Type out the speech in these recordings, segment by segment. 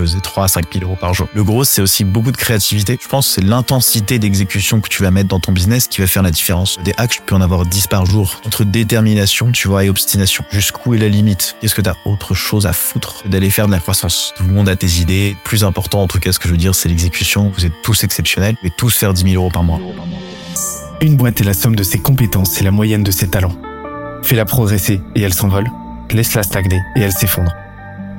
faisais 3 à 5 000 euros par jour. Le gros, c'est aussi beaucoup de créativité. Je pense que c'est l'intensité d'exécution que tu vas mettre dans ton business qui va faire la différence. Des hacks, tu peux en avoir 10 par jour. Entre détermination, tu vois, et obstination. Jusqu'où est la limite? Qu'est-ce que tu as autre chose à foutre? D'aller faire de la croissance Tout le monde a tes idées. Plus important, en tout cas, ce que je veux dire, c'est l'exécution. Vous êtes tous exceptionnels. et tous faire 10 000 euros par mois. Une boîte est la somme de ses compétences et la moyenne de ses talents. Fais-la progresser et elle s'envole. Laisse-la stagner et elle s'effondre.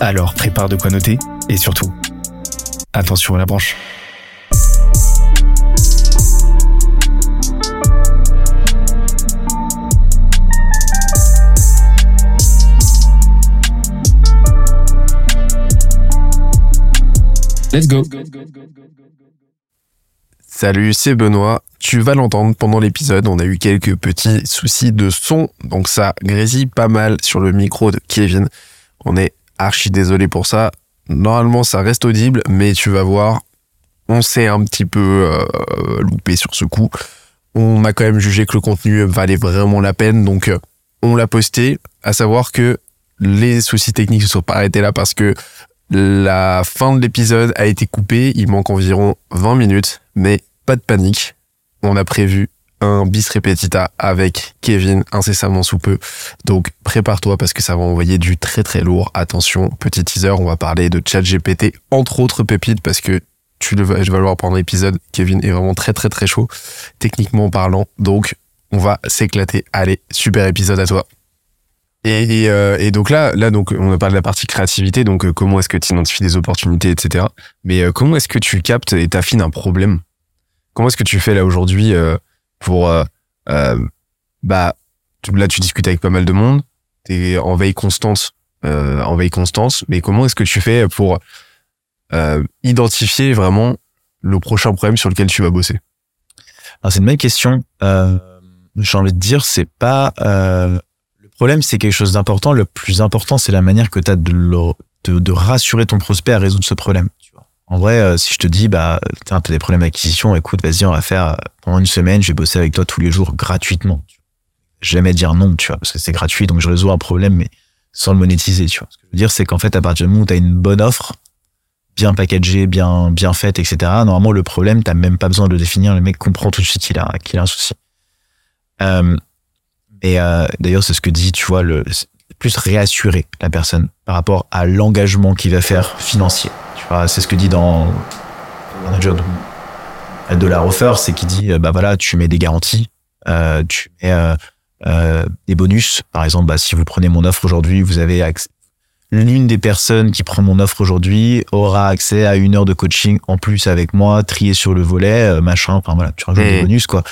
Alors prépare de quoi noter et surtout, attention à la branche. Let's go. Salut, c'est Benoît. Tu vas l'entendre pendant l'épisode, on a eu quelques petits soucis de son, donc ça grésille pas mal sur le micro de Kevin. On est archi désolé pour ça. Normalement, ça reste audible, mais tu vas voir, on s'est un petit peu euh, loupé sur ce coup. On a quand même jugé que le contenu valait vraiment la peine, donc euh, on l'a posté. À savoir que les soucis techniques se sont pas arrêtés là parce que la fin de l'épisode a été coupée. Il manque environ 20 minutes, mais pas de panique. On a prévu un bis repetita avec Kevin incessamment sous peu. Donc prépare-toi parce que ça va envoyer du très très lourd. Attention, petit teaser, on va parler de ChatGPT, entre autres pépites parce que tu le vas, je vais le voir pendant l'épisode. Kevin est vraiment très très très chaud, techniquement parlant. Donc on va s'éclater. Allez, super épisode à toi. Et, euh, donc là, là donc on a parlé de la partie créativité, donc euh, comment est-ce que tu identifies des opportunités, etc. Mais euh, comment est-ce que tu captes et t'affines un problème? Comment est-ce que tu fais là aujourd'hui pour euh, euh, bah là tu discutes avec pas mal de monde, tu es en veille constante, euh, en veille constante, mais comment est-ce que tu fais pour identifier vraiment le prochain problème sur lequel tu vas bosser? Alors c'est une bonne question. J'ai envie de dire c'est pas le problème, c'est quelque chose d'important. Le plus important, c'est la manière que tu as de, de, de rassurer ton prospect à résoudre ce problème. En vrai, euh, si je te dis, bah, t'as des problèmes d'acquisition, écoute, vas-y, on va faire euh, pendant une semaine, je vais bosser avec toi tous les jours gratuitement. Jamais dire non, tu vois, parce que c'est gratuit, donc je résous un problème, mais sans le monétiser, tu vois. Ce que je veux dire, c'est qu'en fait, à partir du moment où t'as une bonne offre, bien packagée, bien, bien faite, etc., normalement, le problème, t'as même pas besoin de le définir, le mec comprend tout de suite qu'il a, qu'il a un souci. Euh, et euh, d'ailleurs, c'est ce que dit, tu vois, le, plus réassurer la personne par rapport à l'engagement qu'il va faire financier. Tu vois, c'est ce que dit dans le manager de, de la offer, c'est qu'il dit, euh, bah voilà, tu mets des garanties, euh, tu mets euh, euh, des bonus. Par exemple, bah, si vous prenez mon offre aujourd'hui, vous avez accès. L'une des personnes qui prend mon offre aujourd'hui aura accès à une heure de coaching en plus avec moi, trier sur le volet, machin. Enfin voilà, tu rajoutes des bonus quoi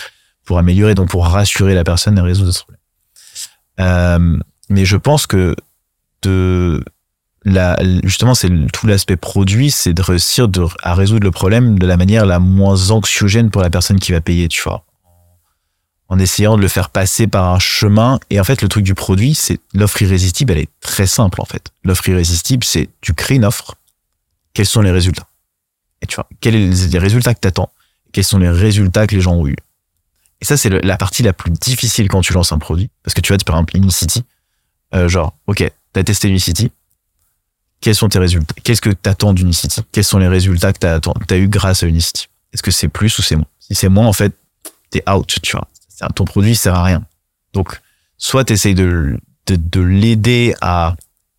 pour améliorer, donc pour rassurer la personne et résoudre ce problème. Mais je pense que de justement, c'est tout l'aspect produit, c'est de réussir de, à résoudre le problème de la manière la moins anxiogène pour la personne qui va payer, tu vois. En essayant de le faire passer par un chemin. Et en fait, le truc du produit, c'est l'offre irrésistible, elle est très simple, en fait. L'offre irrésistible, c'est tu crées une offre. Quels sont les résultats? Et tu vois, quels sont les résultats que t'attends? Quels sont les résultats que les gens ont eu? Et ça, c'est la partie la plus difficile quand tu lances un produit. Parce que tu vois, par exemple, Unicity, euh, genre, ok, t'as testé Unicity. Quels sont tes résultats? Qu'est-ce que t'attends d'Unicity Quels sont les résultats que t'as as eu grâce à Unicity Est-ce que c'est plus ou c'est moins? Si c'est moins, en fait, t'es out, tu vois. Ton produit sert à rien. Donc, soit t'essayes de, de, de l'aider à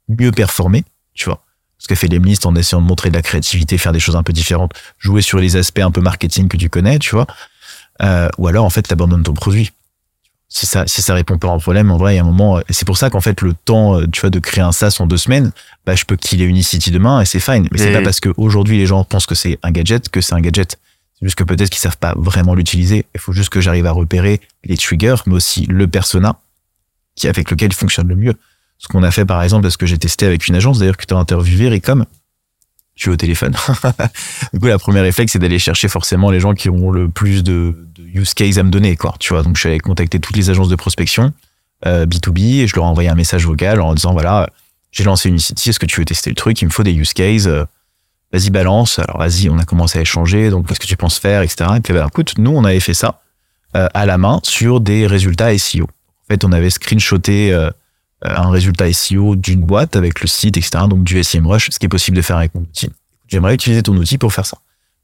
mieux performer, tu vois. Ce que fait Lemlist en essayant de montrer de la créativité, faire des choses un peu différentes, jouer sur les aspects un peu marketing que tu connais, tu vois. Euh, ou alors, en fait, t'abandonnes ton produit si ça si ça répond pas à un problème en vrai il y a un moment c'est pour ça qu'en fait le temps euh, tu vois de créer un SaaS en deux semaines bah je peux killer Unicity demain et c'est fine. Mais c'est pas parce que aujourd'hui les gens pensent que c'est un gadget que c'est un gadget. C'est juste que peut-être qu'ils savent pas vraiment l'utiliser. Il faut juste que j'arrive à repérer les triggers mais aussi le persona qui avec lequel il fonctionne le mieux. Ce qu'on a fait par exemple parce que j'ai testé avec une agence d'ailleurs que tu as interviewé Ricom tu es au téléphone. du coup, la première réflexe, c'est d'aller chercher forcément les gens qui ont le plus de, use case à me donner, quoi. Tu vois, donc je suis allé contacter toutes les agences de prospection euh, B2B et je leur ai envoyé un message vocal en disant voilà, j'ai lancé Unicity, est-ce que tu veux tester le truc? Il me faut des use cases. euh, vas-y, balance. Alors vas-y, on a commencé à échanger. Donc, qu'est-ce que tu penses faire, etc. Et puis, bah, écoute, nous, on avait fait ça euh, à la main sur des résultats SEO. En fait, on avait screenshoté euh, un résultat SEO d'une boîte avec le site, etc. Donc du SEMrush, ce qui est possible de faire avec mon outil. J'aimerais utiliser ton outil pour faire ça.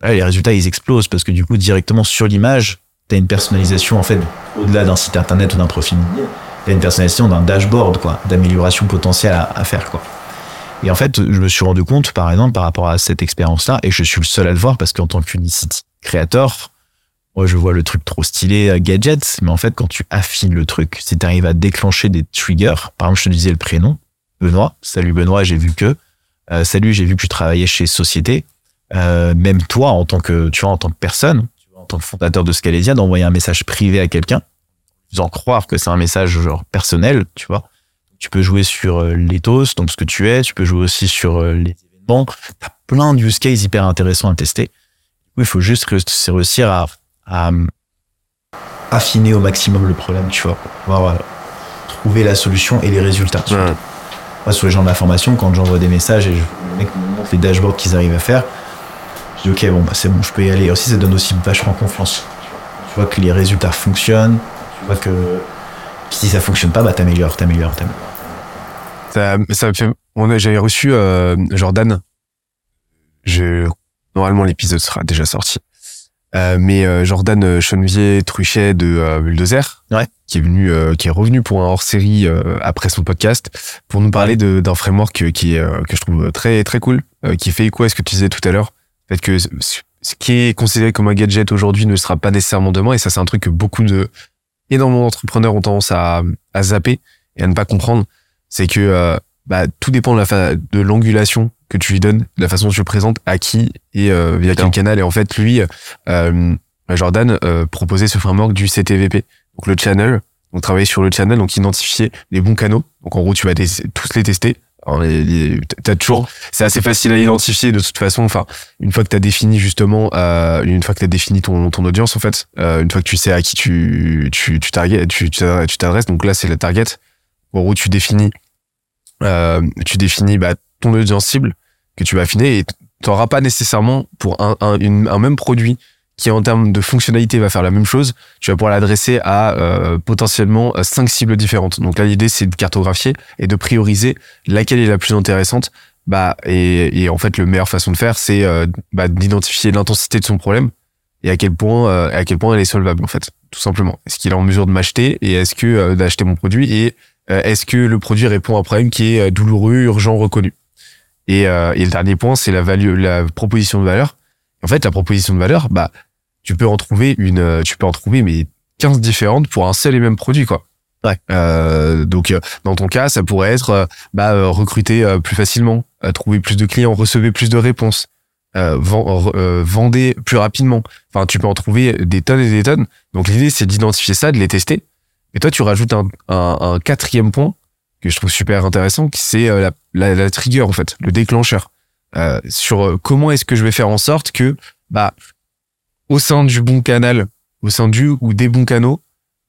Les résultats, ils explosent parce que du coup, directement sur l'image, tu as une personnalisation, en fait, au-delà d'un site internet ou d'un profil tu as une personnalisation d'un dashboard, quoi, d'amélioration potentielle à, à faire, quoi. Et en fait, je me suis rendu compte, par exemple, par rapport à cette expérience-là, et je suis le seul à le voir parce qu'en tant qu'Unicity créateur, moi, je vois le truc trop stylé, gadgets, mais en fait, quand tu affines le truc, si tu arrives à déclencher des triggers, par exemple, je te disais le prénom, Benoît, salut Benoît, j'ai vu que, euh, salut, j'ai vu que tu travaillais chez Société, euh, même toi, en tant que, tu vois, en tant que personne, en tant que fondateur de Scalesia, d'envoyer un message privé à quelqu'un, faisant croire que c'est un message genre personnel, tu vois. Tu peux jouer sur euh, l'éthos, donc ce que tu es, tu peux jouer aussi sur euh, les événements. T'as plein de use cases hyper intéressants à tester. Coup, il faut juste réussir à, à euh, affiner au maximum le problème, tu vois, pour pouvoir euh, trouver la solution et les résultats. surtout. Ouais. Moi, sur les gens de la formation, quand j'envoie des messages et je, les mecs me montrent les dashboards qu'ils arrivent à faire, je dis ok, bon, bah, c'est bon, je peux y aller. Et aussi, ça donne aussi vachement confiance. Tu vois que les résultats fonctionnent, tu vois que si ça fonctionne pas, bah, t'améliores, t'améliores, t'améliores. Ça, ça me fait. J'avais reçu euh, Jordan. Je, normalement, l'épisode sera déjà sorti. Euh, mais euh, Jordan euh, Chenevier Truchet de euh, Bulldozer, Ouais. qui est venu, euh, qui est revenu pour un hors-série euh, après son podcast pour nous parler de, d'un framework qui est, euh, que je trouve très très cool, euh, qui fait écho à ce que tu disais tout à l'heure, fait que ce, qui est considéré comme un gadget aujourd'hui ne sera pas nécessairement demain, et ça c'est un truc que beaucoup de énormément d'entrepreneurs ont tendance à, à zapper et à ne pas comprendre, c'est que euh, bah, tout dépend de l'angulation que tu lui donnes, de la façon dont tu le présentes, à qui et euh, via quel canal. Et en fait, lui, euh, Jordan euh, proposait ce framework du CTVP, donc le channel. Donc travailler sur le channel, donc identifier les bons canaux. Donc en gros, tu vas les- tous les tester. T'as toujours, c'est assez facile à identifier de toute façon. Enfin, une fois que t'as défini justement, euh, une fois que t'as défini ton, ton audience en fait, euh, une fois que tu sais à qui tu tu tu target, tu tu tu t'adresses. Donc là, c'est la target. En gros, tu définis, euh, tu définis bah, ton audience cible que tu vas affiner et t'auras pas nécessairement pour un même produit qui en termes de fonctionnalité va faire la même chose, tu vas pouvoir l'adresser à euh, potentiellement euh, cinq cibles différentes. Donc là, l'idée c'est de cartographier et de prioriser laquelle est la plus intéressante. Bah et, en fait, le meilleure façon de faire, c'est euh, bah, d'identifier l'intensité de son problème et à quel point euh, à quel point elle est solvable en fait, tout simplement. Est-ce qu'il est en mesure de m'acheter et est-ce que d'acheter mon produit et est-ce que le produit répond à un problème qui est douloureux, urgent, reconnu? Et, euh, et le dernier point, c'est la value, la proposition de valeur. En fait, la proposition de valeur, bah, tu peux en trouver une, euh, tu peux en trouver mais 15 différentes pour un seul et même produit, quoi. Ouais. Euh, donc, euh, dans ton cas, ça pourrait être, euh, bah, recruter plus facilement, trouver plus de clients, recevoir plus de réponses, euh, vend- euh, vendez plus rapidement. Enfin, tu peux en trouver des tonnes et des tonnes. Donc, l'idée, c'est d'identifier ça, de les tester. Et toi, tu rajoutes un, un, un quatrième point que je trouve super intéressant, c'est euh, la, la, la trigger en fait, le déclencheur. Euh, sur euh, comment est-ce que je vais faire en sorte que, bah, au sein du bon canal, au sein du ou des bons canaux,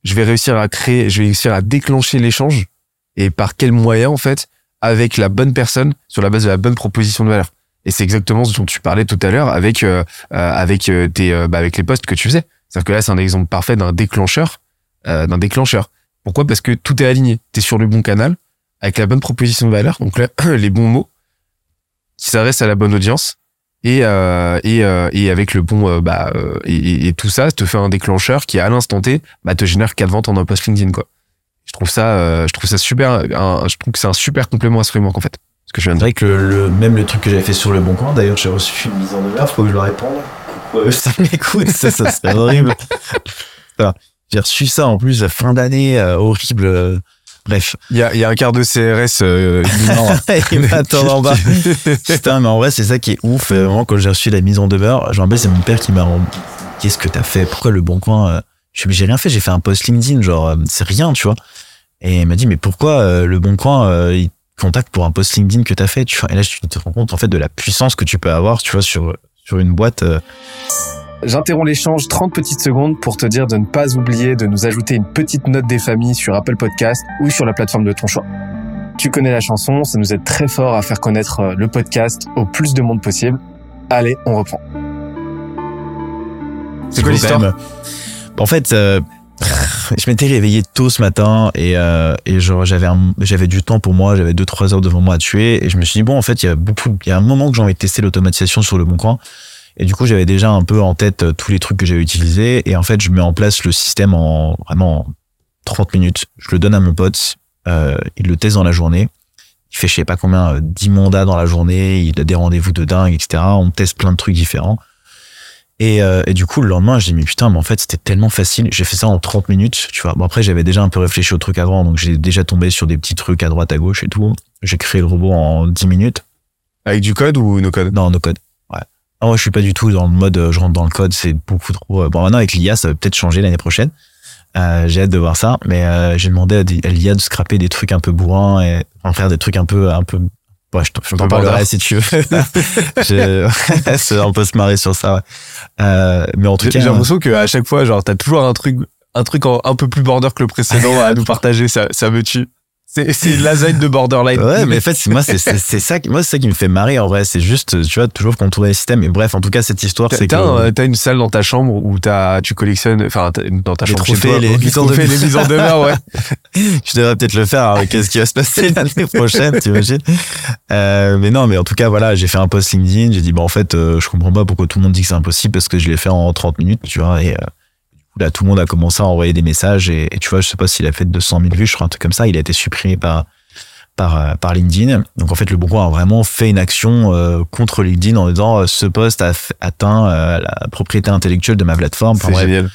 je vais réussir à créer, je vais réussir à déclencher l'échange et par quel moyen en fait, avec la bonne personne, sur la base de la bonne proposition de valeur. Et c'est exactement ce dont tu parlais tout à l'heure avec euh, euh, avec tes bah, avec les posts que tu faisais. C'est-à-dire que là, c'est un exemple parfait d'un déclencheur, euh, d'un déclencheur. Pourquoi? Parce que tout est aligné. Tu es sur le bon canal, avec la bonne proposition de valeur, donc là, les bons mots qui s'adressent à la bonne audience et euh, et, euh, et avec le bon euh, bah et, tout ça te fait un déclencheur qui à l'instant T bah te génère quatre ventes en un post LinkedIn quoi. Je trouve ça je trouve ça super un- je trouve que c'est un super complément à ce framework en fait. Ce que je viens de dire. vrai que le, même le truc que j'avais fait sur le bon coin, d'ailleurs, j'ai reçu une mise en demeure, faut que je le réponde. Ouais, ça m'écoute, ça, ça serait horrible. J'ai reçu ça en plus fin d'année, horrible. Bref. Il y a y a un quart de CRS euh, Non, m'attend en bas. Putain, mais en vrai, c'est ça qui est ouf. Euh, Vraiment, quand j'ai reçu la mise en demeure, je me rappelle, c'est mon père qui m'a rendu. Qu'est-ce que t'as fait? Pourquoi le bon coin euh, j'ai rien fait, j'ai fait un post LinkedIn, genre, euh, c'est rien, tu vois. Et il m'a dit, mais pourquoi euh, le bon coin, euh, il- contacts pour un post LinkedIn que tu as fait, tu vois? Et là, tu te rends compte, en fait, de la puissance que tu peux avoir, tu vois, sur, sur une boîte. J'interromps l'échange 30 petites secondes pour te dire de ne pas oublier de nous ajouter une petite note des familles sur Apple Podcast ou sur la plateforme de ton choix. Tu connais la chanson, ça nous aide très fort à faire connaître euh, le podcast au plus de monde possible. Allez, on reprend. C'est quoi l'histoire En fait, euh, je m'étais réveillé tôt ce matin et, euh, et genre j'avais un- j'avais du temps pour moi, j'avais deux trois heures devant moi à tuer et je me suis dit bon en fait il y a beaucoup il y a un moment que j'ai envie de tester l'automatisation sur le bon coin et du coup j'avais déjà un peu en tête euh, tous les trucs que j'avais utilisés et en fait je mets en place le système en vraiment en 30 minutes. Je le donne à mon pote, euh, il le teste dans la journée. Il fait je sais pas combien, euh, 10 mandats dans la journée, il a des rendez-vous de dingue, etc. On teste plein de trucs différents. Et, euh, et du coup, le lendemain, je dis, mais putain, mais en fait, c'était tellement facile. J'ai fait ça en 30 minutes, tu vois. Bon, après, j'avais déjà un peu réfléchi au truc avant, donc j'ai déjà tombé sur des petits trucs à droite, à gauche et tout. J'ai créé le robot en 10 minutes. Avec du code ou no code? Non, no code. Ouais. Ah, moi, je suis pas du tout dans le mode, euh, je rentre dans le code, c'est beaucoup trop. euh, Bon, maintenant, avec l'IA, ça va peut-être changer l'année prochaine. Euh, j'ai hâte de voir ça, mais euh, j'ai demandé à, l'IA de scraper des trucs un peu bourrins et en faire des trucs un peu, un peu. Ouais, je t'en- je parlerai si tu veux. Je- on peut se marrer sur ça. Ouais. Euh, mais en tout cas, j'ai l'impression qu'à chaque fois, genre, t'as toujours un truc, un truc en- un peu plus border que le précédent à nous partager. Ça, ça me tue. C'est, c'est lasagne de borderline. Ouais, mais en fait, moi, c'est ça, qui- moi, ça qui me fait marrer en vrai. C'est juste, tu vois, toujours contourner les systèmes. Et bref, en tout cas, cette histoire, c'est que. t'as une salle dans ta chambre où t'as, tu collectionnes, enfin, dans ta Les chambre chez trophées, toi, les les, mises en trophées, demeure. les mises en demeure, ouais. Je devrais peut-être le faire. hein, Qu'est-ce qui va se passer l'année prochaine, t'imagines? Euh, Mais non, mais en tout cas, voilà, j'ai fait un post LinkedIn. J'ai dit, bon, en fait, euh, je comprends pas pourquoi tout le monde dit que c'est impossible parce que je l'ai fait en 30 minutes, tu vois. Et euh, là, tout le monde a commencé à envoyer des messages. Et, et tu vois, je sais pas s'il a fait 200 000 vues, je crois, un truc comme ça. Il a été supprimé par par euh, par LinkedIn. Donc en fait, le Bon Coin a vraiment fait une action euh, contre LinkedIn en disant euh, ce post a atteint euh, la propriété intellectuelle de ma plateforme. C'est génial.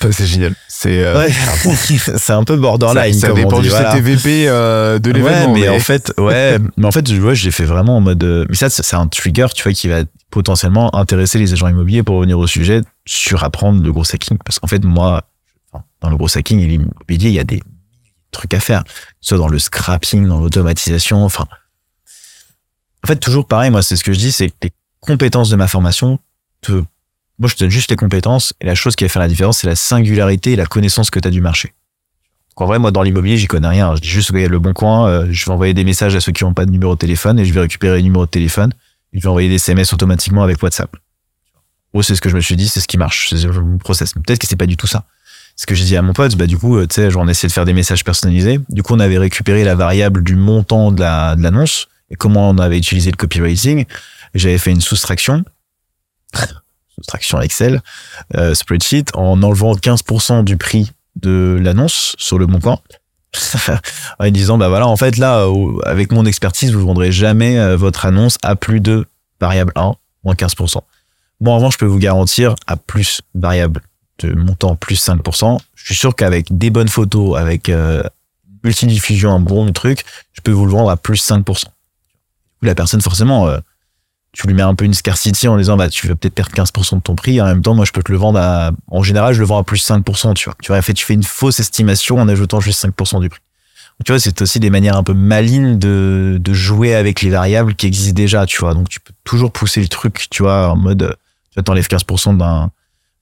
c'est génial. C'est, euh, Ouais, c'est un peu borderline. ça, ça comme on dépend dit, du voilà. CTVP euh, de l'événement. Ouais, mais, en fait, ouais, mais en fait, je vois, j'ai fait vraiment en mode. euh, Mais ça, c'est un trigger, tu vois, qui va potentiellement intéresser les agents immobiliers pour revenir au sujet sur apprendre le gros hacking. Parce qu'en fait, moi, dans le gros hacking et l'immobilier, il y a des trucs à faire, soit dans le scrapping, dans l'automatisation, enfin. En fait, toujours pareil, moi, c'est ce que je dis, c'est que les compétences de ma formation te, moi, je te donne juste les compétences et la chose qui va faire la différence, c'est la singularité et la connaissance que tu as du marché. En vrai, moi, dans l'immobilier, j'y connais rien. Je dis juste a le bon coin, euh, je vais envoyer des messages à ceux qui n'ont pas de numéro de téléphone et je vais récupérer les numéros de téléphone et je vais envoyer des SMS automatiquement avec WhatsApp. Oh, c'est ce que je me suis dit, c'est ce qui marche, c'est mon process. Peut-être que c'est pas du tout ça. Ce que j'ai dit à mon pote, bah, du coup, euh, tu sais, on essayait de faire des messages personnalisés. Du coup, on avait récupéré la variable du montant de la, de l'annonce et comment on avait utilisé le copywriting. J'avais fait une soustraction, soustraction Excel, euh, spreadsheet, en enlevant 15% du prix de l'annonce sur le coin. en disant, bah voilà, en fait, là, avec mon expertise, vous vendrez jamais euh, votre annonce à plus de variable 1, moins 15%. Bon, en revanche, je peux vous garantir à plus variable de montant plus 5%. Je suis sûr qu'avec des bonnes photos, avec euh, multidiffusion, un bon truc, je peux vous le vendre à plus 5%. La personne, forcément, euh, tu lui mets un peu une scarcity en disant, bah, tu vas peut-être perdre 15% de ton prix. En même temps, moi, je peux te le vendre à, en général, je le vends à plus 5%, tu vois. Tu vois, fait, tu fais une fausse estimation en ajoutant juste 5% du prix. Tu vois, c'est aussi des manières un peu malignes de, de jouer avec les variables qui existent déjà, tu vois. Donc, tu peux toujours pousser le truc, tu vois, en mode, euh, tu vois, t'enlèves 15% d'un,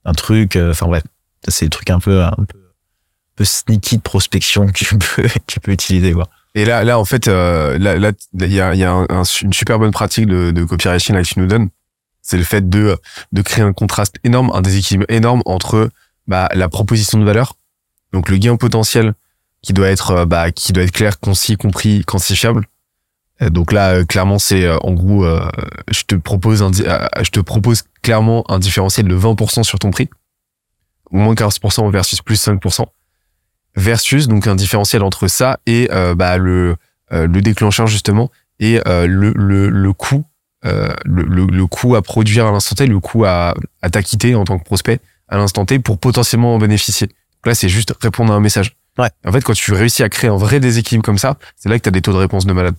d'un truc, euh, enfin, bref. Ça, c'est des trucs un peu, un peu, un peu sneaky de prospection que tu peux, que tu peux utiliser, quoi. Et là, là, en fait, euh, là, il y a, y a un- un- une super bonne pratique de, de copywriting là, que tu nous donnes. C'est le fait de, de créer un contraste énorme, un déséquilibre énorme entre bah, la proposition de valeur, donc le gain potentiel qui doit être, euh, bah, qui doit être clair, concis, compris, quantifiable. Euh, Donc là, euh, clairement, c'est en gros, euh, je te propose un, je te propose clairement un différentiel de 20% sur ton prix, moins 15% versus plus 5% versus donc un différentiel entre ça et euh, bah, le euh, le déclencheur justement et euh, le, le le coût euh, le, le, le coût à produire à l'instant T le coût à à t'acquitter en tant que prospect à l'instant T pour potentiellement en bénéficier donc là c'est juste répondre à un message Ouais. en fait quand tu réussis à créer un vrai déséquilibre comme ça c'est là que tu as des taux de réponse de malade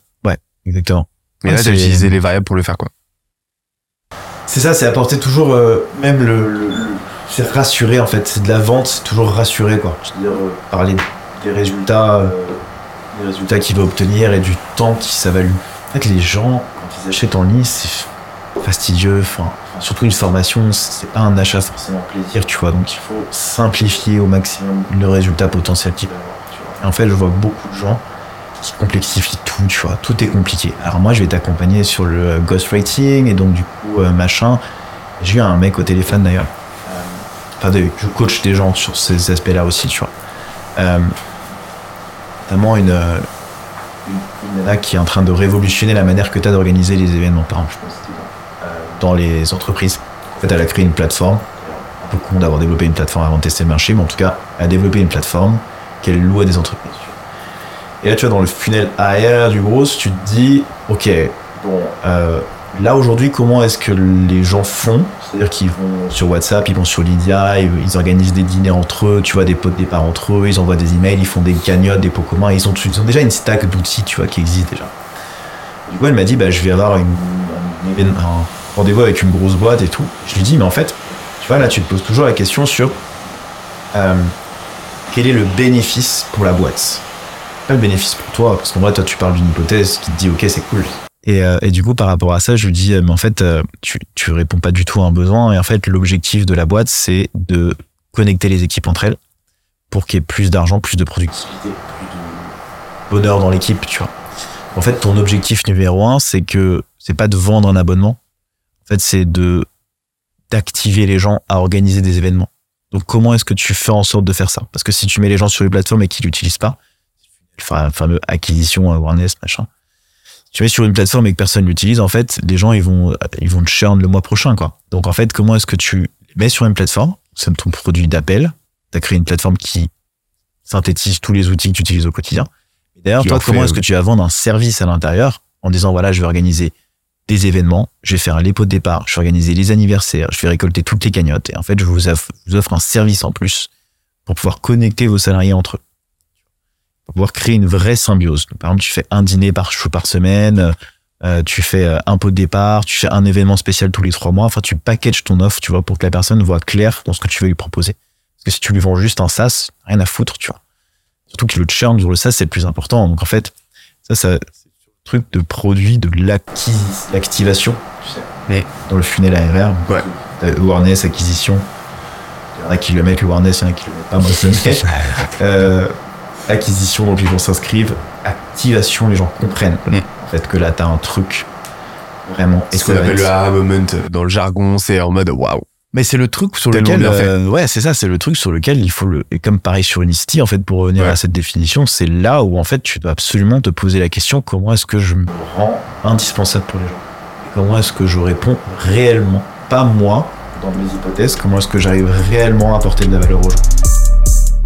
Exactement. mais Ouais, là tu as utilisé les variables pour le faire quoi C'est ça, c'est apporter toujours, euh, même le, le- le- c'est rassurer en fait, c'est de la vente, c'est toujours rassurer quoi. Je veux dire, euh, parler des résultats, euh, des résultats qu'il va obtenir et du temps qui ça. En fait, les gens, quand ils achètent en ligne, c'est fastidieux. Enfin, surtout une formation, c'est pas un achat forcément plaisir, tu vois. Donc il faut simplifier au maximum le résultat potentiel qu'il va avoir. En fait, je vois beaucoup de gens qui complexifient tout, tu vois. Tout est compliqué. Alors moi, je vais t'accompagner sur le ghostwriting et donc du coup, euh, machin. J'ai eu un mec au téléphone d'ailleurs. De- je coach des gens sur ces aspects-là aussi, tu vois. Euh, notamment une, une, nana qui est en train de révolutionner la manière que tu as d'organiser les événements, par exemple, euh, dans les entreprises. En fait, elle a créé une plateforme. Con d'avoir développé une plateforme avant de tester le marché, mais en tout cas, elle a développé une plateforme qu'elle loue à des entreprises. Et là, tu vois, dans le funnel arrière du gros, tu te dis, ok, bon, euh, là aujourd'hui, comment est-ce que les gens font C'est-à-dire qu'ils vont sur WhatsApp, ils vont sur Lydia, ils, organisent des dîners entre eux, tu vois, des pots de départ entre eux, ils envoient des emails, ils font des cagnottes, des pots communs, ils ont, ils ont déjà une stack d'outils, tu vois, qui existe déjà. Du coup, elle m'a dit, bah, je vais avoir un rendez-vous avec une grosse boîte et tout. Je lui dis, mais en fait, tu vois, là, tu te poses toujours la question sur euh, quel est le bénéfice pour la boîte? Pas le bénéfice pour toi, parce qu'en vrai, toi, tu parles d'une hypothèse qui te dit, ok, c'est cool. Et, euh, et du coup, par rapport à ça, je lui dis, euh, mais en fait, euh, tu, tu réponds pas du tout à un besoin. Et en fait, l'objectif de la boîte, c'est de connecter les équipes entre elles pour qu'il y ait plus d'argent, plus de productivité, plus de bonheur dans l'équipe, tu vois. En fait, ton objectif numéro un, c'est que c'est pas de vendre un abonnement. En fait, c'est de d'activer les gens à organiser des événements. Donc, comment est-ce que tu fais en sorte de faire ça? Parce que si tu mets les gens sur les plateformes et qu'ils l'utilisent pas, le fameux acquisition, awareness, machin. Tu mets sur une plateforme et que personne l'utilise, en fait, les gens ils vont ils vont te churn le mois prochain, quoi. Donc, en fait, comment est-ce que tu les mets sur une plateforme? C'est ton produit d'appel. Tu as créé une plateforme qui synthétise tous les outils que tu utilises au quotidien. D'ailleurs, toi, en comment est-ce que oui. tu vas vendre un service à l'intérieur en disant voilà, je vais organiser des événements, je vais faire les pots de départ, je vais organiser les anniversaires, je vais récolter toutes les cagnottes et en fait, je vous offre, je vous offre un service en plus pour pouvoir connecter vos salariés entre eux. Pouvoir créer une vraie symbiose. Donc, par exemple, tu fais un dîner par, par semaine, euh, tu fais euh, un pot de départ, tu fais un événement spécial tous les trois mois. Enfin, tu packages ton offre, tu vois, pour que la personne voit clair dans ce que tu veux lui proposer. Parce que si tu lui vends juste un SaaS, rien à foutre, tu vois. Surtout que le churn sur le SaaS, c'est le plus important. Donc, en fait, ça, ça c'est le truc de produit de l'activation, tu sais. Mais- Dans le funnel ARR. Ouais. Awareness, acquisition. Il y en a qui le mettent, le awareness, il y en a qui le mettent pas. Moi, je le mets. Euh, acquisition, donc les gens s'inscrivent. Activation, les gens comprennent. Mm. En fait, que là, t'as un truc vraiment Ce qu'on appelle le aha moment dans le jargon, c'est en mode waouh. mais c'est le truc sur lequel, euh, ouais, c'est ça, c'est le truc sur lequel il faut le, et comme pareil sur Unicity, en fait, pour revenir Ouais. à cette définition, c'est là où, en fait, tu dois absolument te poser la question, comment est-ce que je me rends indispensable pour les gens? Et comment est-ce que je réponds réellement? Pas moi, dans mes hypothèses, comment est-ce que j'arrive réellement à apporter de la valeur aux gens?